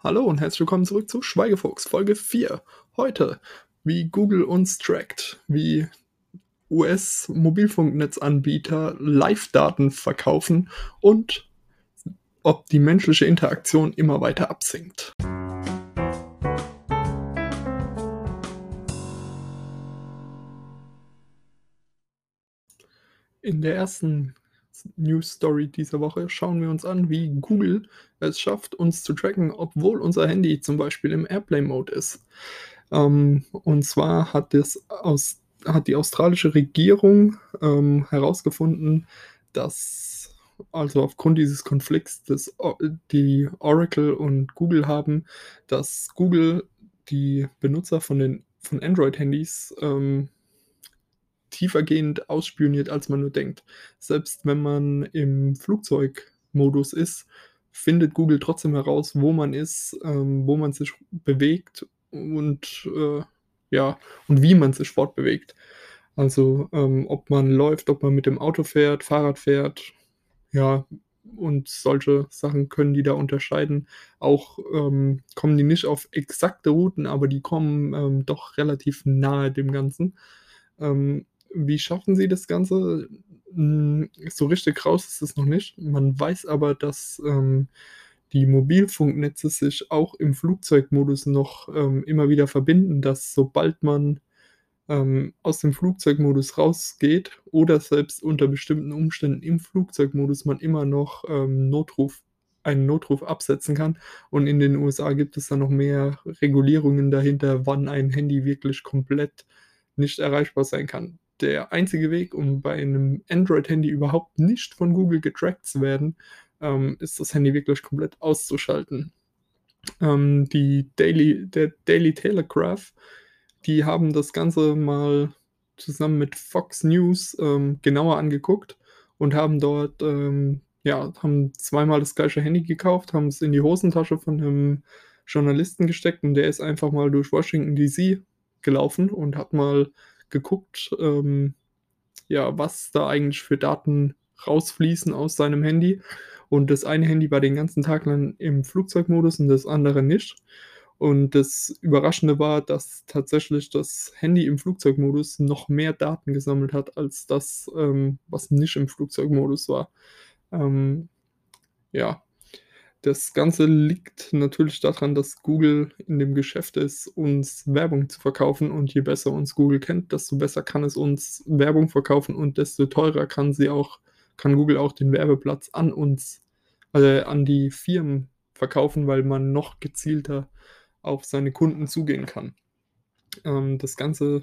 Hallo und herzlich willkommen zurück zu Schweigefuchs, Folge 4. Heute, wie Google uns trackt, wie US-Mobilfunknetzanbieter Live-Daten verkaufen und ob die menschliche Interaktion immer weiter absinkt. In der ersten News Story dieser Woche schauen wir uns an, wie Google es schafft, uns zu tracken, obwohl unser Handy zum Beispiel im Airplay-Mode ist. Ähm, und zwar hat, aus, hat die australische Regierung ähm, herausgefunden, dass also aufgrund dieses Konflikts, das die Oracle und Google haben, dass Google die Benutzer von von Android-Handys ähm, tiefergehend ausspioniert, als man nur denkt. Selbst wenn man im Flugzeugmodus ist, findet Google trotzdem heraus, wo man ist, ähm, wo man sich bewegt und äh, ja, und wie man sich fortbewegt. Also ähm, ob man läuft, ob man mit dem Auto fährt, Fahrrad fährt, ja, und solche Sachen können die da unterscheiden. Auch ähm, kommen die nicht auf exakte Routen, aber die kommen ähm, doch relativ nahe dem Ganzen. Ähm, wie schaffen sie das Ganze? Hm, so richtig raus ist es noch nicht. Man weiß aber, dass ähm, die Mobilfunknetze sich auch im Flugzeugmodus noch ähm, immer wieder verbinden, dass sobald man ähm, aus dem Flugzeugmodus rausgeht oder selbst unter bestimmten Umständen im Flugzeugmodus man immer noch ähm, Notruf, einen Notruf absetzen kann. Und in den USA gibt es dann noch mehr Regulierungen dahinter, wann ein Handy wirklich komplett nicht erreichbar sein kann der einzige Weg, um bei einem Android-Handy überhaupt nicht von Google getrackt zu werden, ähm, ist das Handy wirklich komplett auszuschalten. Ähm, die Daily, der Daily Telegraph, die haben das Ganze mal zusammen mit Fox News ähm, genauer angeguckt und haben dort, ähm, ja, haben zweimal das gleiche Handy gekauft, haben es in die Hosentasche von einem Journalisten gesteckt und der ist einfach mal durch Washington DC gelaufen und hat mal geguckt, ähm, ja, was da eigentlich für Daten rausfließen aus seinem Handy. Und das eine Handy war den ganzen Tag lang im Flugzeugmodus und das andere nicht. Und das Überraschende war, dass tatsächlich das Handy im Flugzeugmodus noch mehr Daten gesammelt hat, als das, ähm, was nicht im Flugzeugmodus war. Ähm, ja, das Ganze liegt natürlich daran, dass Google in dem Geschäft ist, uns Werbung zu verkaufen und je besser uns Google kennt, desto besser kann es uns Werbung verkaufen und desto teurer kann sie auch, kann Google auch den Werbeplatz an uns, äh, an die Firmen verkaufen, weil man noch gezielter auf seine Kunden zugehen kann. Ähm, das ganze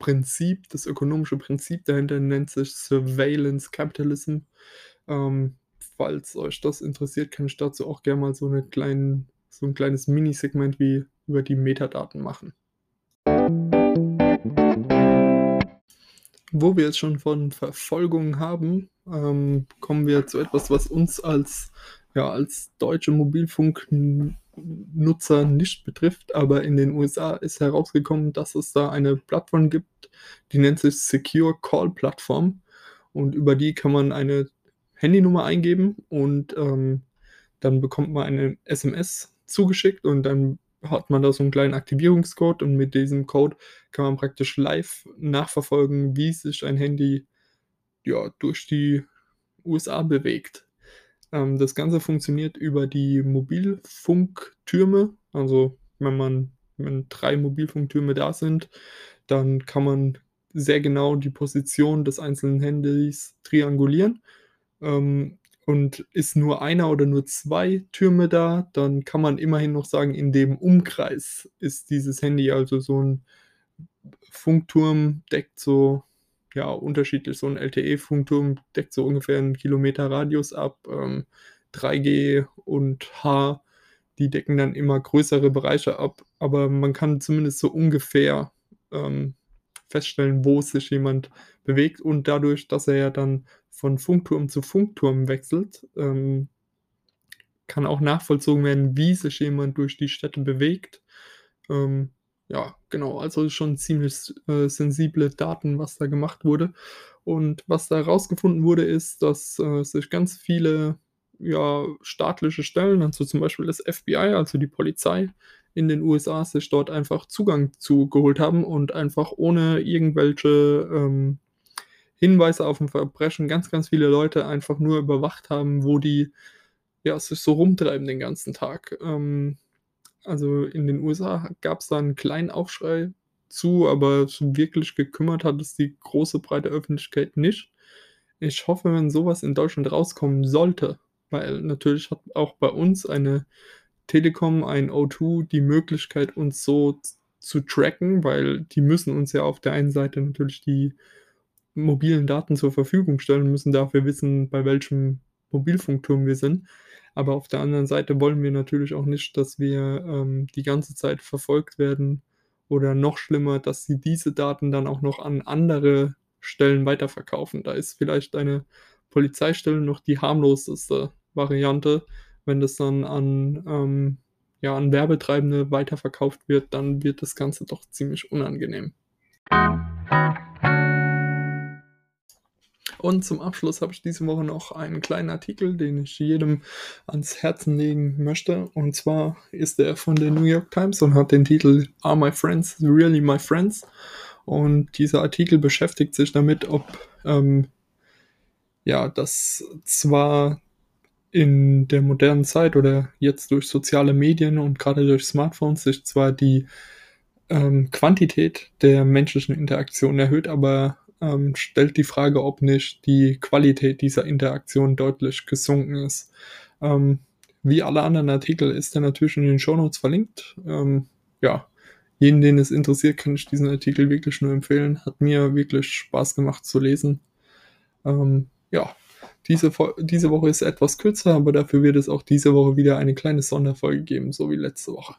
Prinzip, das ökonomische Prinzip dahinter nennt sich Surveillance Capitalism. Ähm, falls euch das interessiert, kann ich dazu auch gerne mal so, eine kleinen, so ein kleines Mini-Segment wie über die Metadaten machen. Wo wir jetzt schon von Verfolgung haben, ähm, kommen wir zu etwas, was uns als, ja, als deutsche Mobilfunknutzer nicht betrifft, aber in den USA ist herausgekommen, dass es da eine Plattform gibt, die nennt sich Secure Call Plattform und über die kann man eine Handynummer eingeben und ähm, dann bekommt man eine SMS zugeschickt und dann hat man da so einen kleinen Aktivierungscode und mit diesem Code kann man praktisch live nachverfolgen, wie sich ein Handy ja, durch die USA bewegt. Ähm, das Ganze funktioniert über die Mobilfunktürme. Also wenn man wenn drei Mobilfunktürme da sind, dann kann man sehr genau die Position des einzelnen Handys triangulieren ähm, und ist nur einer oder nur zwei Türme da, dann kann man immerhin noch sagen, in dem Umkreis ist dieses Handy, also so ein Funkturm deckt so, ja, unterschiedlich, so ein LTE-Funkturm deckt so ungefähr einen Kilometer Radius ab. Ähm, 3G und H, die decken dann immer größere Bereiche ab, aber man kann zumindest so ungefähr ähm, feststellen, wo sich jemand bewegt und dadurch, dass er ja dann von Funkturm zu Funkturm wechselt, ähm, kann auch nachvollzogen werden, wie sich jemand durch die Städte bewegt. Ähm, ja, genau, also schon ziemlich äh, sensible Daten, was da gemacht wurde. Und was da herausgefunden wurde, ist, dass äh, sich ganz viele ja, staatliche Stellen, also zum Beispiel das FBI, also die Polizei in den USA, sich dort einfach Zugang zu geholt haben und einfach ohne irgendwelche, ähm, Hinweise auf 'n Verbrechen ganz, ganz viele Leute einfach nur überwacht haben, wo die, ja, sich so rumtreiben den ganzen Tag. Ähm, also, in den USA gab's da 'n kleinen Aufschrei zu, aber wirklich gekümmert hat es die große, breite Öffentlichkeit nicht. Ich hoffe, wenn so was in Deutschland rauskommen sollte weil natürlich hat auch bei uns eine Telekom, ein O2 die Möglichkeit, uns so zu tracken, weil die müssen uns ja auf der einen Seite natürlich die mobilen Daten zur Verfügung stellen, müssen dafür wissen, bei welchem Mobilfunkturm wir sind. Aber auf der anderen Seite wollen wir natürlich auch nicht, dass wir, ähm, die ganze Zeit verfolgt werden oder noch schlimmer, dass sie diese Daten dann auch noch an andere Stellen weiterverkaufen. Da ist vielleicht eine Polizeistelle noch die harmloseste Variante. Wenn das dann an, ähm ja, an Werbetreibende weiterverkauft wird, dann wird das Ganze doch ziemlich unangenehm. Und zum Abschluss habe ich diese Woche noch einen kleinen Artikel, den ich jedem ans Herzen legen möchte. Und zwar ist der von der New York Times und hat den Titel „Are My Friends Really My Friends?“ Und dieser Artikel beschäftigt sich damit, ob, ähm ja, dass zwar in der modernen Zeit oder jetzt durch soziale Medien und grade durch Smartphones sich zwar die, ähm, Quantität der menschlichen Interaktion erhöht, aber, ähm, stellt die Frage, ob nicht die Qualität dieser Interaktion deutlich gesunken ist. Ähm, wie alle anderen Artikel ist der natürlich in den Shownotes verlinkt. Ähm, ja, jeden, den es interessiert, kann ich diesen Artikel wirklich nur empfehlen. Hat mir wirklich Spaß gemacht zu lesen. Ähm, ja, diese diese Woche ist etwas kürzer, aber dafür wird es auch diese Woche wieder eine kleine Sonderfolge geben, so wie letzte Woche.